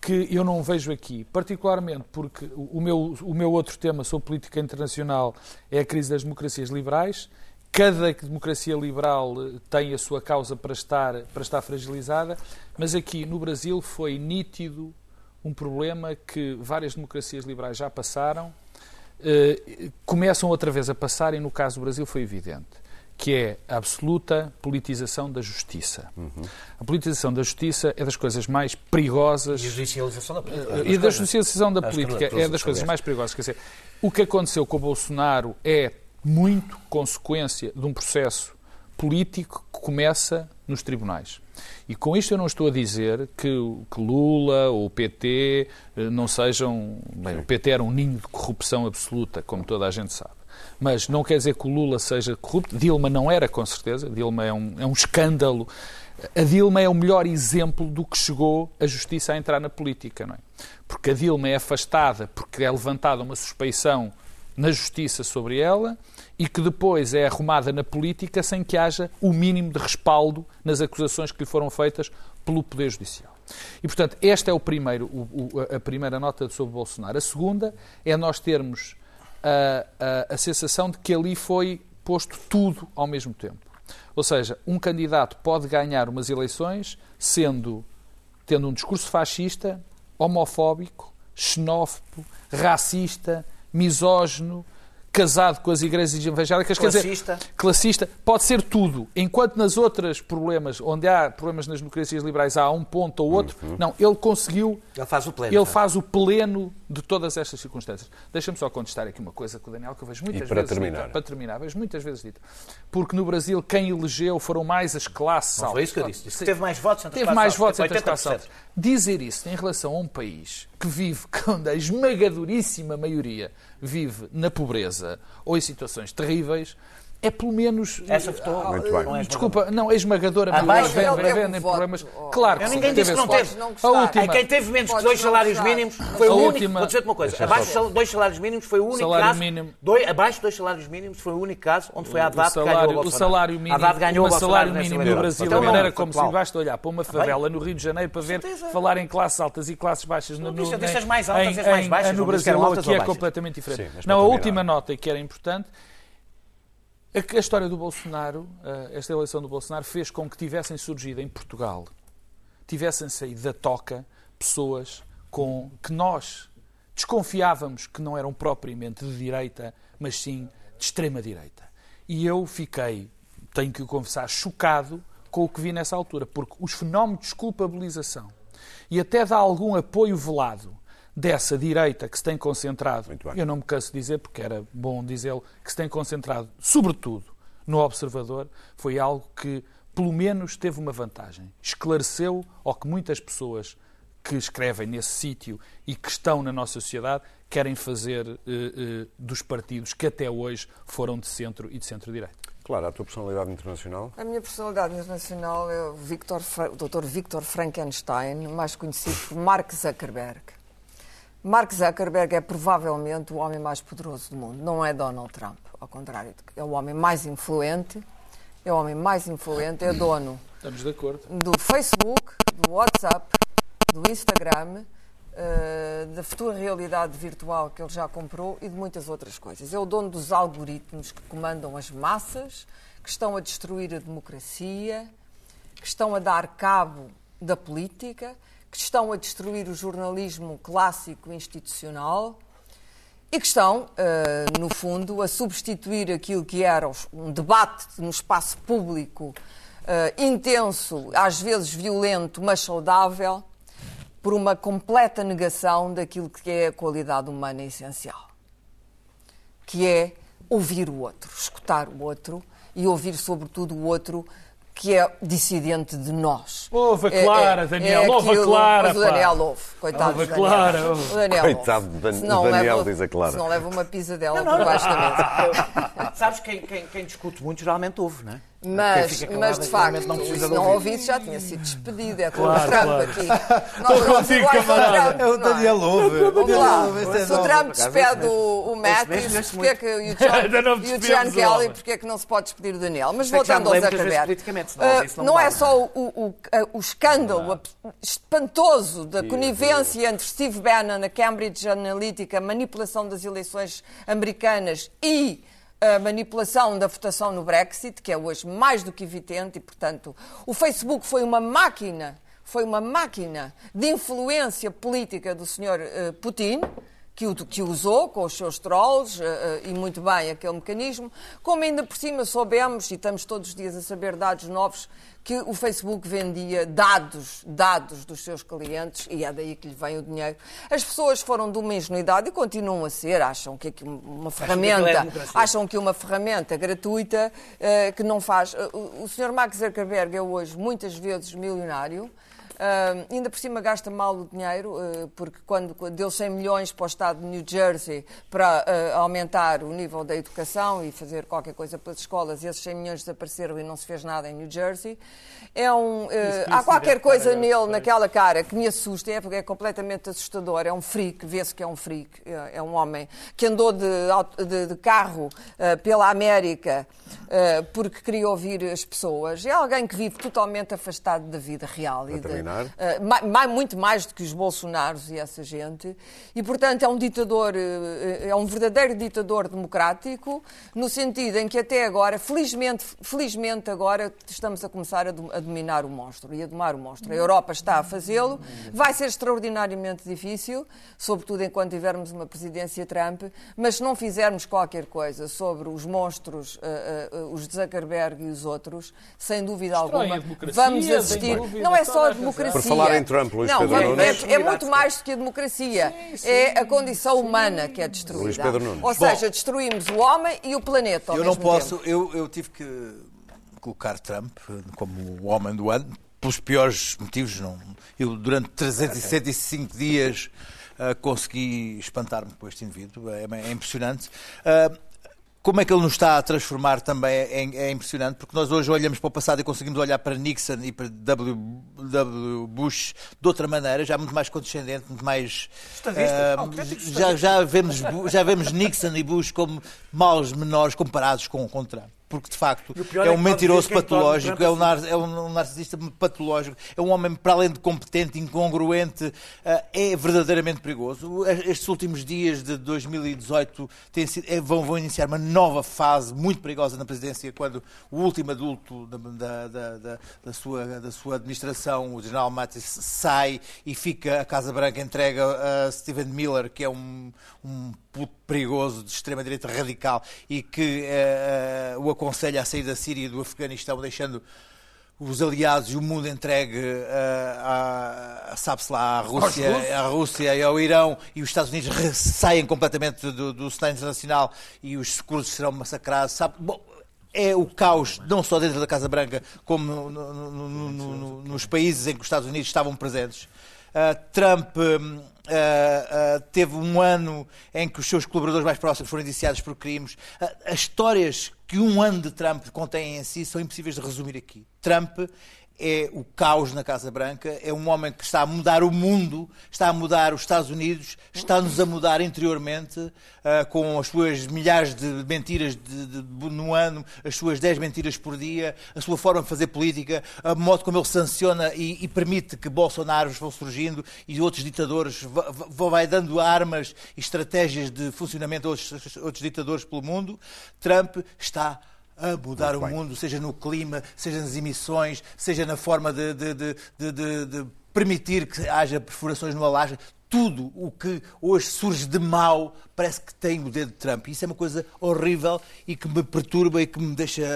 que eu não vejo aqui. Particularmente porque o meu, o meu outro tema sobre política internacional é a crise das democracias liberais. Cada democracia liberal eh, tem a sua causa para estar, para estar fragilizada, mas aqui no Brasil foi nítido um problema que várias democracias liberais já passaram, eh, começam outra vez a passar e no caso do Brasil foi evidente, que é a absoluta politização da justiça. A politização da justiça é das coisas mais perigosas E a judicialização da política. e da judicialização da que política é é das coisas mais perigosas. Quer dizer, o que aconteceu com o Bolsonaro é muito consequência de um processo político que começa nos tribunais. E com isto eu não estou a dizer que, que Lula ou o PT eh, não sejam. Bem, o PT era um ninho de corrupção absoluta, como toda a gente sabe. Mas não quer dizer que o Lula seja corrupto. Dilma não era, com certeza. Dilma é um, é um escândalo. A Dilma é o melhor exemplo do que chegou a justiça a entrar na política, não é? Porque a Dilma é afastada porque é levantada uma suspeição na justiça sobre ela e que depois é arrumada na política sem que haja o mínimo de respaldo nas acusações que lhe foram feitas pelo Poder Judicial. E, portanto, esta é o primeiro, o- o- a primeira nota sobre Bolsonaro. A segunda é nós termos a, a- a sensação de que ali foi posto tudo ao mesmo tempo. Ou seja, um candidato pode ganhar umas eleições sendo tendo um discurso fascista, homofóbico, xenófobo, racista, misógino, casado com as igrejas evangélicas, quer Classista. dizer, classista, pode ser tudo. Enquanto nas outras problemas, onde há problemas nas democracias liberais, há um ponto ou outro, não, ele conseguiu Ele faz o pleno. ele sabe? faz o pleno de todas estas circunstâncias. Deixa-me só contestar aqui uma coisa com o Daniel, que eu vejo muitas E para vezes terminar? dita, para terminar, vejo muitas vezes dita. Porque no Brasil quem elegeu foram mais as classes altas. foi isso que eu disse. Disse que teve mais votos entre as Teve mais votos entre as classes 80%. altas. Dizer isso em relação a um país que vive, onde a esmagadoríssima maioria vive na pobreza ou em situações terríveis, é pelo menos. Essa votou. Ah, Muito bem. Não é Desculpa, não, a esmagadora Ah, maioria mas vem, vem, vem em voto. problemas. Oh. Claro que Eu sim, ninguém disse que não teve. Não A última, É quem teve menos que dois salários gostar. mínimos foi a o único. última- Vou dizer-te uma coisa. Abaixo de dois salários mínimos foi o único Salário caso. mínimo. Dois, abaixo de dois salários mínimos foi o único caso onde foi a Haddad que ganhou o salário, o Bolsonaro. salário mínimo, Haddad ganhou o salário mínimo no. Brasil, Então, a maneira não, como se basta olhar para uma favela no Rio de Janeiro para ver falar em classes altas e classes baixas no, as mais altas e mais baixas, no Brasil aqui é completamente diferente. Não, a última nota que era importante é a história do Bolsonaro, eh, esta eleição do Bolsonaro, fez com que tivessem surgido em Portugal, tivessem saído da toca pessoas com que nós desconfiávamos que não eram propriamente de direita, mas sim de extrema direita. E eu fiquei, tenho que o confessar, chocado com o que vi nessa altura, porque os fenómenos de desculpabilização e até de algum apoio velado dessa direita que se tem concentrado, eu não me canso de dizer, porque era bom dizê-lo, que se tem concentrado, sobretudo, no Observador, foi algo que, pelo menos, teve uma vantagem. Esclareceu ao que muitas pessoas que escrevem nesse sítio e que estão na nossa sociedade querem fazer eh, eh, dos partidos que até hoje foram de centro e de centro-direita. Claro, a tua personalidade internacional. A minha personalidade internacional é o, Victor, o Dr. Victor Frankenstein, mais conhecido por Mark Zuckerberg. Mark Zuckerberg é provavelmente o homem mais poderoso do mundo, não é Donald Trump, ao contrário, é o homem mais influente, é o homem mais influente, é dono Estamos de acordo. do Facebook, do WhatsApp, do Instagram, eh, da futura realidade virtual que ele já comprou e de muitas outras coisas. É o dono dos algoritmos que comandam as massas, que estão a destruir a democracia, que estão a dar cabo da política, que estão a destruir o jornalismo clássico institucional e que estão, eh, no fundo, a substituir aquilo que era um debate no espaço público eh, intenso, às vezes violento, mas saudável, por uma completa negação daquilo que é a qualidade humana essencial, que é ouvir o outro, escutar o outro e ouvir, sobretudo, o outro que é dissidente de nós. Ouve a Clara, é, é, Daniel, é ouve a aquilo, Clara, mas o Daniel ouve, coitado Ouve a do Daniel. Clara, ouve. O Daniel Coitado do Dan- Daniel, leva- diz a Clara. Senão leva uma pisadela por baixo da mesa. Sabes, quem, quem, quem discute muito geralmente ouve, não é? Mas, mas de facto, não se não ouvisse já tinha sido despedido. É Claro, o Trump claro. aqui. Nós somos contigo, camarada. É o não é? Daniel Ouve. Vamos lá. É Se o. Trump despede o, o este porque é que, e o John, e o John o Kelly, porque é que não se pode despedir o Daniel? Mas voltando ao Zuckerberg, isso não é só o, o, o escândalo espantoso da conivência entre Steve Bannon, a Cambridge Analytica, a manipulação das eleições americanas e a manipulação da votação no Brexit, que é hoje mais do que evidente, e, portanto, o Facebook foi uma máquina, foi uma máquina de influência política do Sr. eh, Putin, que o, que usou com os seus trolls, eh, eh, e muito bem aquele mecanismo, como ainda por cima soubemos, e estamos todos os dias a saber dados novos, que o Facebook vendia dados, dados dos seus clientes, e é daí que lhe vem o dinheiro. As pessoas foram de uma ingenuidade e continuam a ser, acham que uma é ferramenta, democracia. acham que uma ferramenta gratuita eh, que não faz. o o Sr. Mark Zuckerberg é hoje muitas vezes milionário. Ah, ainda por cima gasta mal o dinheiro, ah, porque quando deu 100 milhões para o Estado de New Jersey para ah, aumentar o nível da educação e fazer qualquer coisa pelas escolas, e esses 100 milhões desapareceram e não se fez nada em New Jersey. É um, ah, há qualquer coisa nele, naquela cara, que me assusta, é porque é completamente assustador. É um freak, vê-se que é um freak. É é um homem que andou de, de- de carro pela América porque queria ouvir as pessoas. É alguém que vive totalmente afastado da vida real. e da- terminar? Uh, ma- ma- muito mais do que os Bolsonaros e essa gente. E, portanto, é um ditador, uh, é um verdadeiro ditador democrático, no sentido em que até agora, felizmente, felizmente agora, estamos a começar a, dom- a dominar o monstro e a domar o monstro. A Europa está a fazê-lo. Vai ser extraordinariamente difícil, sobretudo enquanto tivermos uma presidência Trump, mas se não fizermos qualquer coisa sobre os monstros, uh, uh, os Zuckerberg e os outros, sem dúvida alguma, democracia, vamos assistir. dúvida, Não é só a a razão. Democracia. Por falar em Trump, Luís não, Pedro é- Nunes. É, é muito mais do que a democracia. É a condição humana que é destruída. Luís Pedro Nunes. Ou seja, destruímos o homem e o planeta. Ao Eu não posso, tempo. eu, eu tive que colocar Trump como o homem do ano, pelos piores motivos. Não, eu, durante 365 dias, eh, consegui espantar-me com este indivíduo. É, é impressionante. Ah, como é que ele nos está a transformar também é, é impressionante, porque nós hoje olhamos para o passado e conseguimos olhar para Nixon e para W. W. Bush de outra maneira, já muito mais condescendente, muito mais. Autêntico já, já, vemos, já vemos Nixon e Bush como maus menores comparados com, com Trump. Porque, de facto, é é um mentiroso patológico, é um, nar- é um narcisista patológico, é um homem, para além de competente, incongruente, ah, é verdadeiramente perigoso. Estes últimos dias de 2018 têm sido- é, vão, vão iniciar uma nova fase muito perigosa na presidência, quando o último adulto da, da- da- da- sua, da sua administração, o general Mattis, sai e fica a Casa Branca entrega a Stephen Miller, que é um, um puto perigoso de extrema-direita radical e que eh, eh, o aconselha a sair da Síria e do Afeganistão, deixando os aliados e o mundo entregue eh, a, a- sabe-se lá, à Rússia, à Rússia e ao Irão e os Estados Unidos saem completamente do, do cenário internacional e os curdos serão massacrados, sabe? Bom, é o caos, não só dentro da Casa Branca, como no- no- no- nos países em que os Estados Unidos estavam presentes. Uh, Trump hum, uh, uh, teve um ano em que os seus colaboradores mais próximos foram indiciados por crimes. As histórias que um ano de Trump contém em si são impossíveis de resumir aqui. Trump é o caos na Casa Branca, é um homem que está a mudar o mundo, está a mudar os Estados Unidos, está-nos a mudar interiormente, ah, com as suas milhares de mentiras de- de- no ano, as suas 10 mentiras por dia, a sua forma de fazer política, a modo como ele sanciona e, e permite que Bolsonaro vão surgindo e outros ditadores, va- vai dando armas e estratégias de funcionamento a outros, outros ditadores pelo mundo. Trump está mudar Muito o bem. mundo, seja no clima, seja nas emissões, seja na forma de, de- de- de- de- de permitir que haja perfurações no Alasca. tudo o que hoje surge de mal parece que tem o dedo de Trump. Isso é uma coisa horrível e que me perturba e que me deixa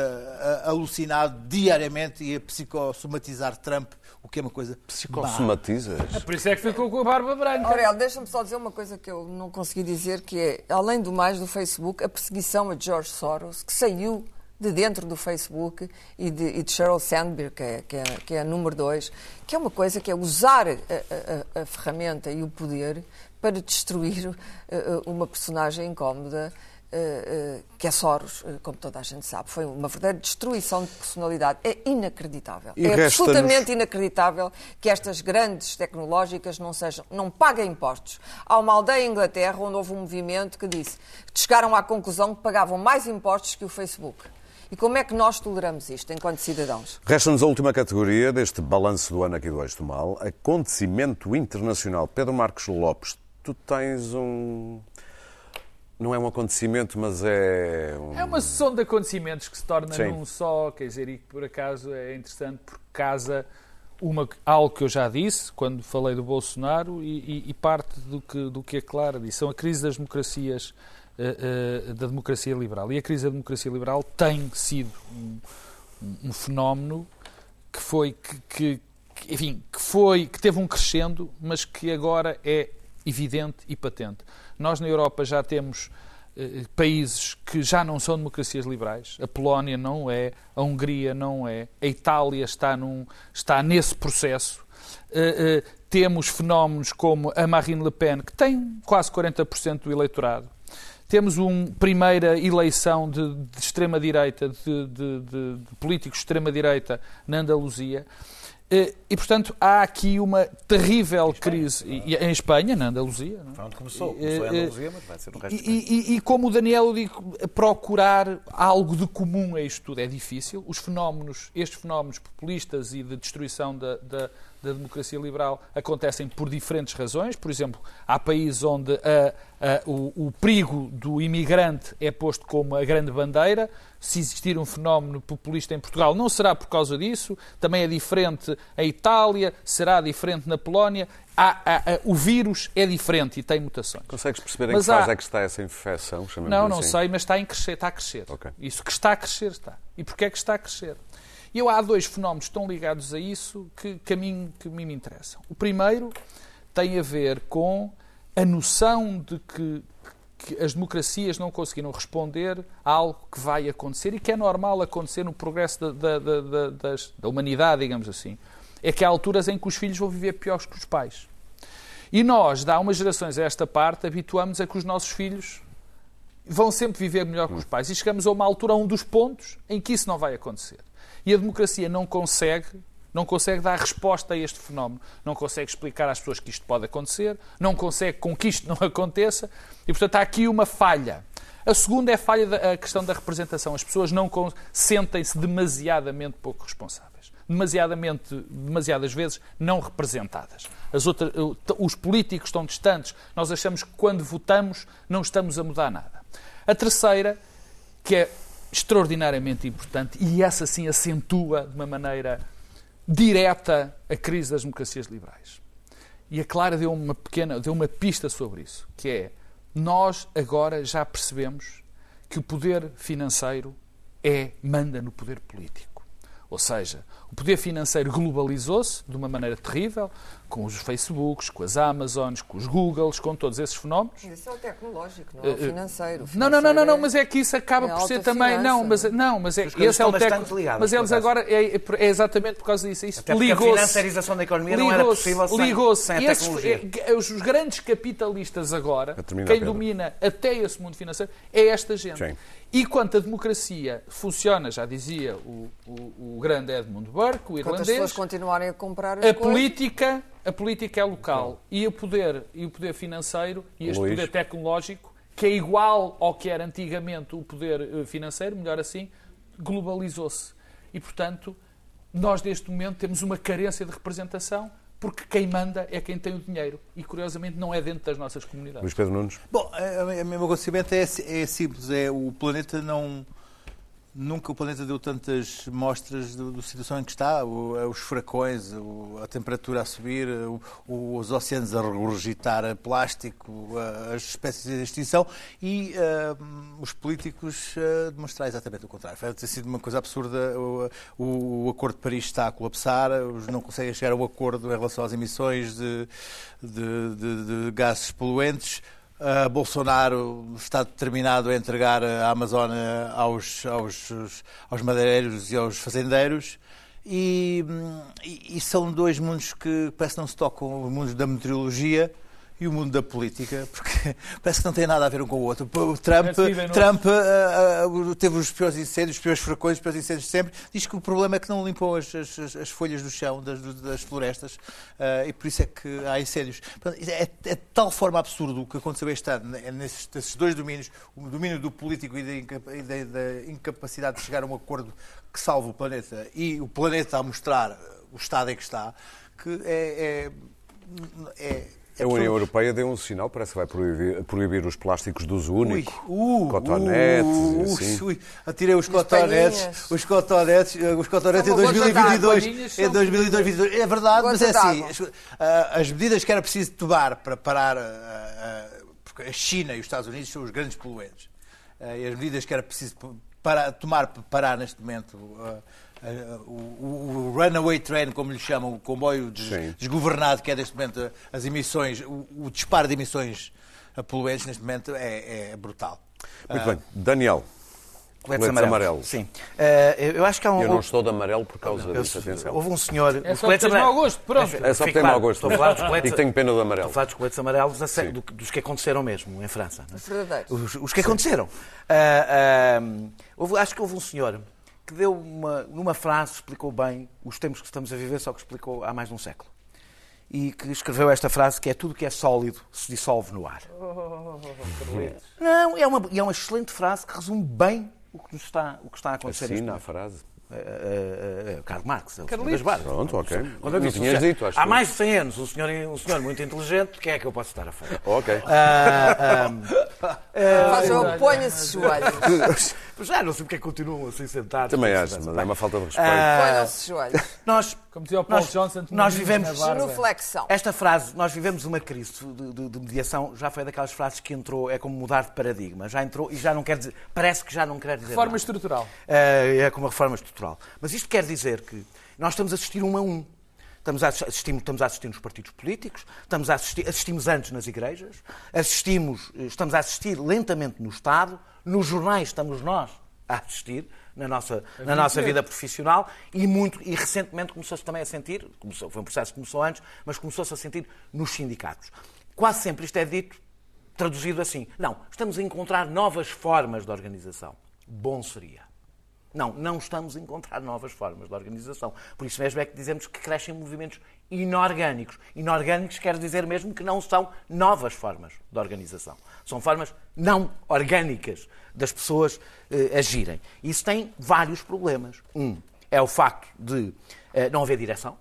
alucinado diariamente e a psicossomatizar Trump, o que é uma coisa. Psicossomatizas? É por isso é que ficou com a barba branca. Aurel, deixa-me só dizer uma coisa que eu não consegui dizer, que é, além do mais do Facebook, a perseguição a George Soros, que saiu de dentro do Facebook e de, e de Sheryl Sandberg, que é, que, é, que é a número dois, que é uma coisa que é usar a, a, a ferramenta e o poder para destruir uh, uma personagem incómoda, uh, uh, que é Soros, como toda a gente sabe. Foi uma verdadeira destruição de personalidade. É inacreditável. E é absolutamente inacreditável que estas grandes tecnológicas não, sejam, não paguem impostos. Há uma aldeia em Inglaterra onde houve um movimento que disse que chegaram à conclusão que pagavam mais impostos que o Facebook. E como é que nós toleramos isto enquanto cidadãos? Resta-nos a última categoria deste balanço do ano aqui do Eixo do Mal, acontecimento internacional. Pedro Marcos Lopes, tu tens um... Não é um acontecimento, mas é... Um... É uma sessão de acontecimentos que se torna Sim. num só, quer dizer, e que por acaso é interessante porque casa uma, algo que eu já disse quando falei do Bolsonaro e, e, e parte do que, do que a Clara disse. São a crise das democracias da democracia liberal. E a crise da democracia liberal tem sido um, um fenómeno que foi que, que, enfim, que foi que teve um crescendo, mas que agora é evidente e patente. Nós na Europa já temos uh, países que já não são democracias liberais. A Polónia não é, a Hungria não é, a Itália está, num, está nesse processo. Temos fenómenos como a Marine Le Pen, que tem quase 40% do eleitorado. Temos uma primeira eleição de, de extrema-direita, de, de, de, políticos de extrema-direita na Andaluzia. E, portanto, há aqui uma terrível em crise. E, em Espanha, na Andaluzia. Não? Foi onde começou. Começou em Andaluzia, mas vai ser no resto e, e, como o Daniel diz, procurar algo de comum a isto tudo é difícil. Os fenómenos, estes fenómenos populistas e de destruição da, da da democracia liberal acontecem por diferentes razões. Por exemplo, há países onde a, a, o, o, perigo do imigrante é posto como a grande bandeira. Se existir um fenómeno populista em Portugal, não será por causa disso. Também é diferente a Itália, será diferente na Polónia. Há, o vírus é diferente e tem mutações. Consegues perceber em mas que fase há... é que está essa infecção? Não, não assim? sei, mas está, em crescer, está a crescer. Okay. Isso que está a crescer está. E porquê é que está a crescer? E eu, há dois fenómenos estão ligados a isso que, que, a mim, que a mim me interessam. O primeiro tem a ver com a noção de que, que as democracias não conseguiram responder a algo que vai acontecer e que é normal acontecer no progresso da, da, da, das, da humanidade, digamos assim. É que há alturas em que os filhos vão viver piores que os pais. E nós, de há umas gerações a esta parte, habituamos a que os nossos filhos vão sempre viver melhor que os pais. E chegamos a uma altura, a um dos pontos, em que isso não vai acontecer. E a democracia não consegue, não consegue dar resposta a este fenómeno. Não consegue explicar às pessoas que isto pode acontecer, não consegue com que isto não aconteça. E, portanto, há aqui uma falha. A segunda é a falha da a questão da representação. As pessoas não sentem-se demasiadamente pouco responsáveis. Demasiadamente, demasiadas vezes não representadas. Outras, os políticos estão distantes. Nós achamos que quando votamos não estamos a mudar nada. A terceira, que é extraordinariamente importante e essa sim acentua de uma maneira direta a crise das democracias liberais. E a Clara deu uma pequena, deu uma pista sobre isso, que é nós agora já percebemos que o poder financeiro é manda no poder político. Ou seja, o poder financeiro globalizou-se de uma maneira terrível, com os Facebooks, com as Amazons, com os Googles, com todos esses fenómenos. Isso é o tecnológico, não é o financeiro. O financeiro não, não, não, não, não, mas é que isso acaba é por ser também. Não, mas, não, mas é, esse é o tecnológico. Mas eles agora é, é, exatamente por causa disso. Isso ligou-se. A financiarização da economia não era possível sem, ligou sem a tecnologia. Esses, é, os grandes capitalistas agora, quem domina até esse mundo financeiro, é esta gente. Sim. E quanto a democracia funciona, já dizia o, o, o grande Edmund Burke, o irlandês. as pessoas continuarem a comprar as a coisas. política a política é local e o poder e o poder financeiro e este Luís. poder tecnológico que é igual ao que era antigamente o poder eh, financeiro, melhor assim, globalizou-se. E, portanto, nós neste momento temos uma carência de representação porque quem manda é quem tem o dinheiro e, curiosamente, não é dentro das nossas comunidades. Luís Pedro Nunes? Bom, a meu conhecimento é, é simples, é o planeta não Nunca o planeta deu tantas mostras da situação em que está, o, os furacões, o, a temperatura a subir, o, os oceanos a regurgitar plástico, as espécies em extinção e uh, os políticos uh, demonstrar exatamente o contrário. Vai ter sido uma coisa absurda, o, Acordo de Paris está a colapsar, não conseguem chegar a um acordo em relação às emissões de, de, de, de gases poluentes. Uh, Bolsonaro está determinado a entregar a Amazónia aos, aos, aos madeireiros e aos fazendeiros. E, e, são dois mundos que parece que não se tocam, o mundo da meteorologia e o mundo da política, porque parece que não tem nada a ver um com o outro. O Trump, é Trump uh, uh, teve os piores incêndios, os piores furacões, os piores incêndios de sempre. Diz que o problema é que não limpou as, as, as folhas do chão das, das florestas uh, e por isso é que há incêndios. É, é, de tal forma absurdo o que aconteceu este ano é nesses, nesses dois domínios, o domínio do político e da, da, da incapacidade de chegar a um acordo que salve o planeta e o planeta a mostrar o estado em que está, que é, é, é a União Europeia deu um sinal, parece que vai proibir, proibir os plásticos de uso único. Ui, uh, cotonetes uh, uh, assim. Ui, atirei os cotonetes, os cotonetes, eh, os cotonetes em 2022. Em 2022. É verdade, mas é assim. As, eh, as, medidas que era preciso tomar para parar, eh, porque a China e os Estados Unidos são os grandes poluentes. E as medidas que era preciso para, tomar para parar neste momento o, o, runaway train, como lhe chamam, o comboio des, desgovernado, que é neste momento as emissões, o, o disparo de emissões poluentes neste momento é, é brutal. Muito uh, bem. Daniel. Coletes amarelos. amarelos. Sim. Uh, eu acho que há um. Eu não estou de amarelo por causa eu, disso, atenção. Houve um senhor. É só coletes amarelos. mau gosto, pronto. É só porque tem mau gosto. Estou a falar dos coletes... E tenho pena do amarelo. Estou a falar dos coletes amarelos dos que aconteceram mesmo em França. Os, os que aconteceram. Uh, uh, houve, acho que houve um senhor que deu uma, numa frase, explicou bem os tempos que estamos a viver, só que explicou há mais de um século. E que escreveu esta frase que é tudo que é sólido se dissolve no ar. Oh, Não, é uma, é uma excelente frase que resume bem o que, está, o que está a acontecer. Assina a frase. Uh, uh, Karl Marx, é das bases. Pronto, ok. Quando eu disse, tinhas dito, acho há mais de 100 anos, um senhor, um senhor muito inteligente, que é que eu posso estar a falar? Ok. Uh, o ponha-se joelhos. Já não sei porque é que continuam assim sentados. Também acho, mas é uma falta de respeito. Ponham-se joelhos. Nós, Como dizia o Paul nós, Johnson, nós vivemos genuflexão. Esta frase, nós vivemos uma crise de, de, de, mediação, já foi daquelas frases que entrou, é como mudar de paradigma. Já entrou e já não quer dizer, parece que já não quer dizer. Reforma nada. estrutural. É, é como uma reforma estrutural. Mas isto quer dizer que nós estamos a assistir um a um. Estamos a, assistir, estamos a assistir nos partidos políticos, estamos a assistir, assistimos antes nas igrejas, assistimos, estamos a assistir lentamente no Estado, nos jornais estamos nós a assistir na nossa, na nossa vida profissional e muito e recentemente começou-se também a sentir, começou, foi um processo que começou antes, mas começou-se a sentir nos sindicatos. Quase sempre isto é dito, traduzido assim, não, estamos a encontrar novas formas de organização. Bom seria. Não, não estamos a encontrar novas formas de organização. Por isso mesmo é que dizemos que crescem movimentos inorgânicos. Inorgânicos quer dizer mesmo que não são novas formas de organização. São formas não orgânicas das pessoas eh, agirem. Isso tem vários problemas. Um é o facto de eh, não haver direção.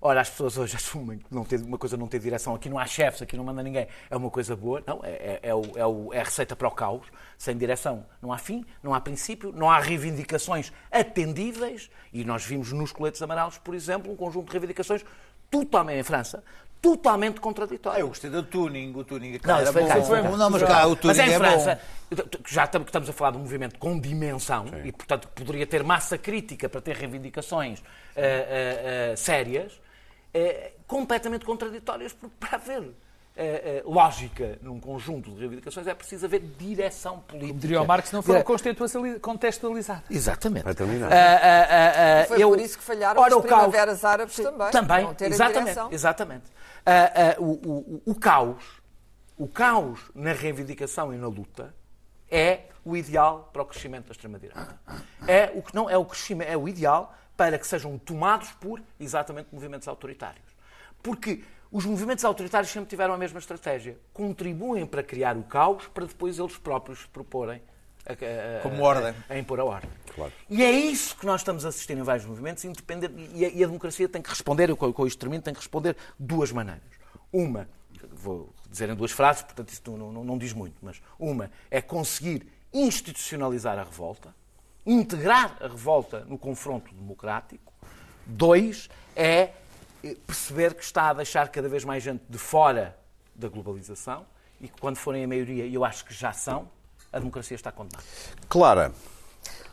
Ora, as pessoas hoje assumem que não ter, uma coisa não ter direção, aqui não há chefes, aqui não manda ninguém, é uma coisa boa. Não, é, é, é, o, é, o, é a receita para o caos. Sem direção não há fim, não há princípio, não há reivindicações atendíveis. E nós vimos nos coletes amarelos, por exemplo, um conjunto de reivindicações totalmente em França, totalmente contraditório. Eu gostei do tuning, o tuning não, era bom. Foi bom. Não, mas cá, o tuning mas em é França, bom. já estamos a falar de um movimento com dimensão Sim. e, portanto, poderia ter massa crítica para ter reivindicações uh, uh, uh, sérias, completamente contraditórias, porque para haver Uh, uh, lógica num conjunto de reivindicações, é preciso haver direção política. Como diria o Marx, não foram contextualizados. Exatamente. Vai terminar. Uh, Foi eu, por isso que falharam ora, as primaveras caos, árabes também. Também, exatamente. exatamente. O, o, o, caos, o caos na reivindicação e na luta é o ideal para o crescimento da extrema-direita. É o que não é o crescimento, é o ideal para que sejam tomados por exatamente movimentos autoritários. Porque os movimentos autoritários sempre tiveram a mesma estratégia. Contribuem para criar o caos para depois eles próprios proporem a, a, Como ordem. A, a, impor a ordem. Claro. E é isso que nós estamos a assistir em vários movimentos, independente, e a, e a democracia tem que responder, com, com isto termino, tem que responder de duas maneiras. Uma, vou dizer em duas frases, portanto isto não, não, não diz muito, mas uma é conseguir institucionalizar a revolta, integrar a revolta no confronto democrático. Dois, é perceber que está a deixar cada vez mais gente de fora da globalização e que quando forem a maioria, e eu acho que já são, a democracia está condenada. Clara,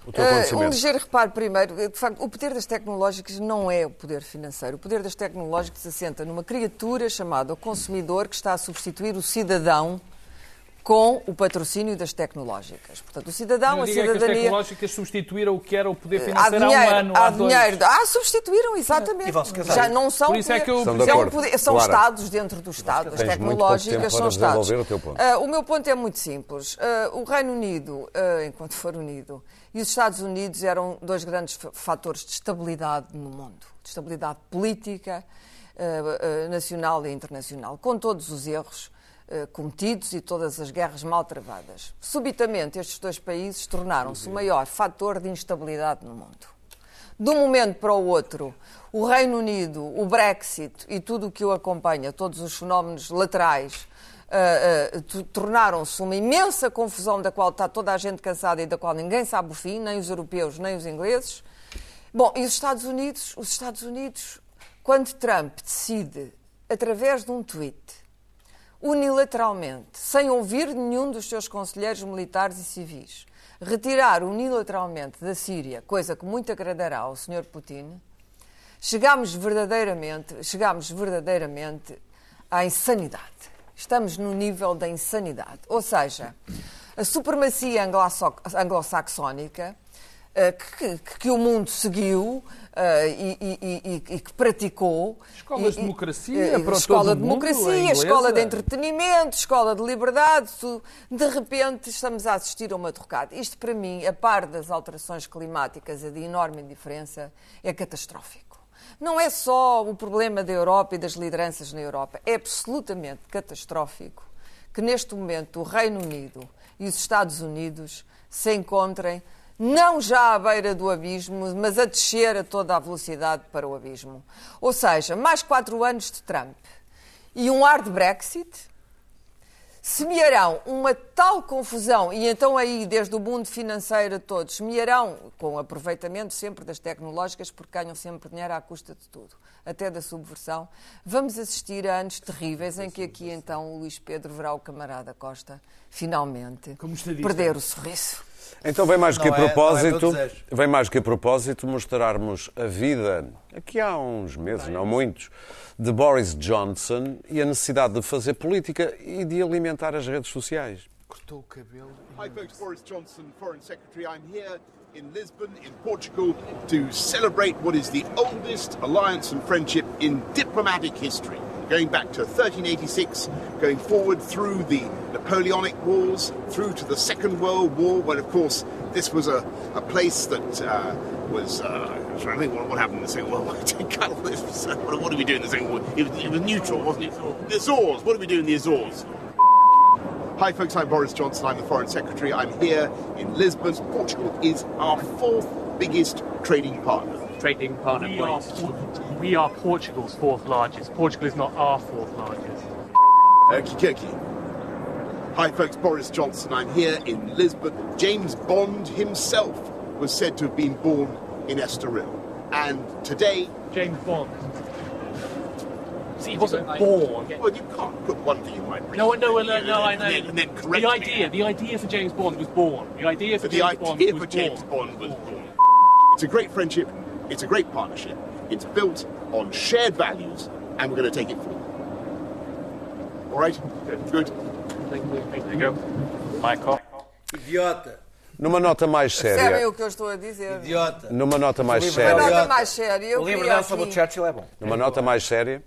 o teu Uh, um ligeiro reparo primeiro. De facto, o poder das tecnológicas não é o poder financeiro. O poder das tecnológicas se assenta numa criatura chamada o consumidor que está a substituir o cidadão com o patrocínio das tecnológicas. Portanto, o cidadão, Não a que as cidadania... tecnológicas substituíram o que era o poder Há financeiro há, dinheiro, um ano, há há dois. dinheiro. Ah, substituíram, exatamente. E. Já não são Por isso é que eu- poder- Estão de são, acordo. poder- são. Estados dentro do Estado. As tecnológicas são Estados. o teu ponto. Ah, o meu ponto é muito simples. Ah, o Reino Unido, ah, enquanto for unido, e os Estados Unidos eram dois grandes fa- fatores de estabilidade no mundo. De estabilidade política, nacional e internacional. Com todos os erros eh, cometidos e todas as guerras mal travadas. Subitamente, estes dois países tornaram-se o maior fator de instabilidade no mundo. De um momento para o outro, o Reino Unido, o Brexit e tudo o que o acompanha, todos os fenómenos laterais, eh, tu- tornaram-se uma imensa confusão da qual está toda a gente cansada e da qual ninguém sabe o fim, nem os europeus, nem os ingleses. Bom, e os Estados Unidos? Os Estados Unidos, quando Trump decide, através de um tweet, unilateralmente, sem ouvir nenhum dos seus conselheiros militares e civis, retirar unilateralmente da Síria, coisa que muito agradará ao Sr. Putin, chegámos verdadeiramente, chegámos verdadeiramente à insanidade. Estamos no nível da insanidade. Ou seja, a supremacia anglo-saxónica que, que- que o mundo seguiu eh, e, e- e- e que praticou. Escolas de E- e- democracia eh, para Escola de mundo, a democracia, inglesa. escola de entretenimento, escola de liberdade. De repente estamos a assistir a uma derrocada. Isto, para mim, a par das alterações climáticas e de enorme diferença, é catastrófico. Não é só o problema da Europa e das lideranças na Europa, é absolutamente catastrófico que neste momento o Reino Unido e os Estados Unidos se encontrem não já à beira do abismo, mas a descer a toda a velocidade para o abismo. Ou seja, mais quatro anos de Trump e um hard Brexit semearão uma tal confusão, e então aí, desde o mundo financeiro a todos, semearão, com aproveitamento sempre das tecnológicas, porque ganham sempre dinheiro à custa de tudo, até da subversão, vamos assistir a anos terríveis em que aqui então o Luís Pedro verá o camarada Costa, finalmente, perder o sorriso. Então vem mais que a Não é- não é propósito, meu desejo. vem mais que a propósito mostrarmos a vida, aqui há uns meses, não muitos, de Boris Johnson e a necessidade de fazer política e de alimentar as redes sociais. Cortou o cabelo. Hi, folks. Boris Johnson, Foreign Secretary. I'm here in Lisbon, in Portugal, to celebrate what is the oldest alliance and friendship in diplomatic history, going back to 1386, going forward through the Napoleonic Wars, through to the Second World War, when, of course, this was a, a place that uh, was. Uh, I'm trying to think what, what happened in the Second World War. what, what did we do in the Second World War? It was, it was neutral, wasn't it? The Azores. What did we do in the Azores? Hi, folks. I'm Boris Johnson. I'm the Foreign Secretary. I'm here in Lisbon. Portugal is our fourth biggest trading partner. trading partner. We are, we are Portugal's fourth largest. Portugal is not our fourth largest. Okie dokie. Hi, folks. Boris Johnson. I'm here in Lisbon. James Bond himself was said to have been born in Estoril. And today, James Bond. See, he wasn't born. well, you can't put one thing in my brain. No, no, no, uh, no, I know. And then, correct the me. idea, the idea for James Bond was born. The idea for But the James Bond idea was for James born. Bond was born. It's a great friendship. It's a great partnership. It's built on shared values, and we're going to take it forward. All right? Good. Thank you. Thank you. Michael. Idiota. Numa nota mais Percebem séria, o que eu estou a dizer? Idiota. numa nota mais Uma séria, nota mais séria. O livro dela sobre o aqui- Churchill é bom. numa nota mais séria,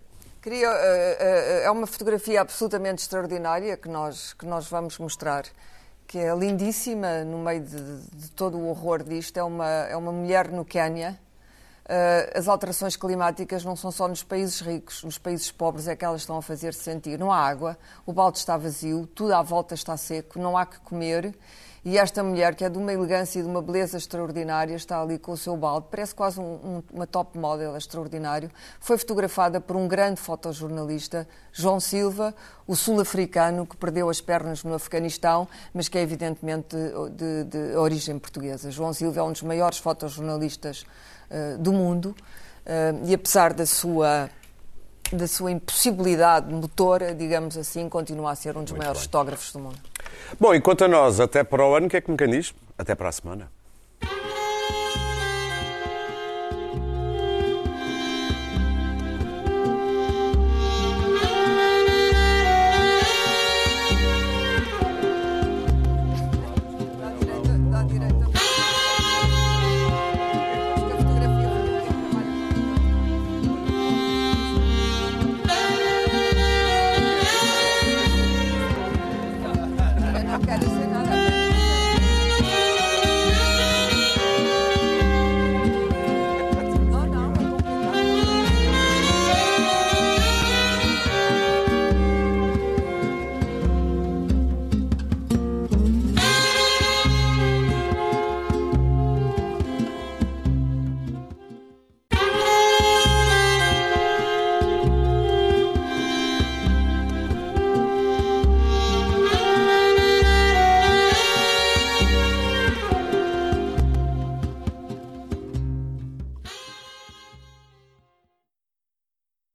Queria, eh, eh, é uma fotografia absolutamente extraordinária que nós, que nós vamos mostrar, que é lindíssima no meio de, de todo o horror disto. É uma, é uma mulher no Quénia. Eh, as alterações climáticas não são só nos países ricos, nos países pobres é que elas estão a fazer-se sentir. Não há água, o balde está vazio, tudo à volta está seco, não há que comer E esta mulher, que é de uma elegância e de uma beleza extraordinária, está ali com o seu balde, parece quase um, um, uma top model extraordinário. Foi fotografada por um grande fotojornalista, João Silva, o sul-africano que perdeu as pernas no Afeganistão, mas que é evidentemente de, de, de origem portuguesa. João Silva é um dos maiores fotojornalistas uh, do mundo uh, e, apesar da sua da sua impossibilidade motora, digamos assim, continua a ser um dos Muito maiores bem. fotógrafos do mundo. Bom, e quanto a nós, até para o ano, o que é que me diz? Até para a semana.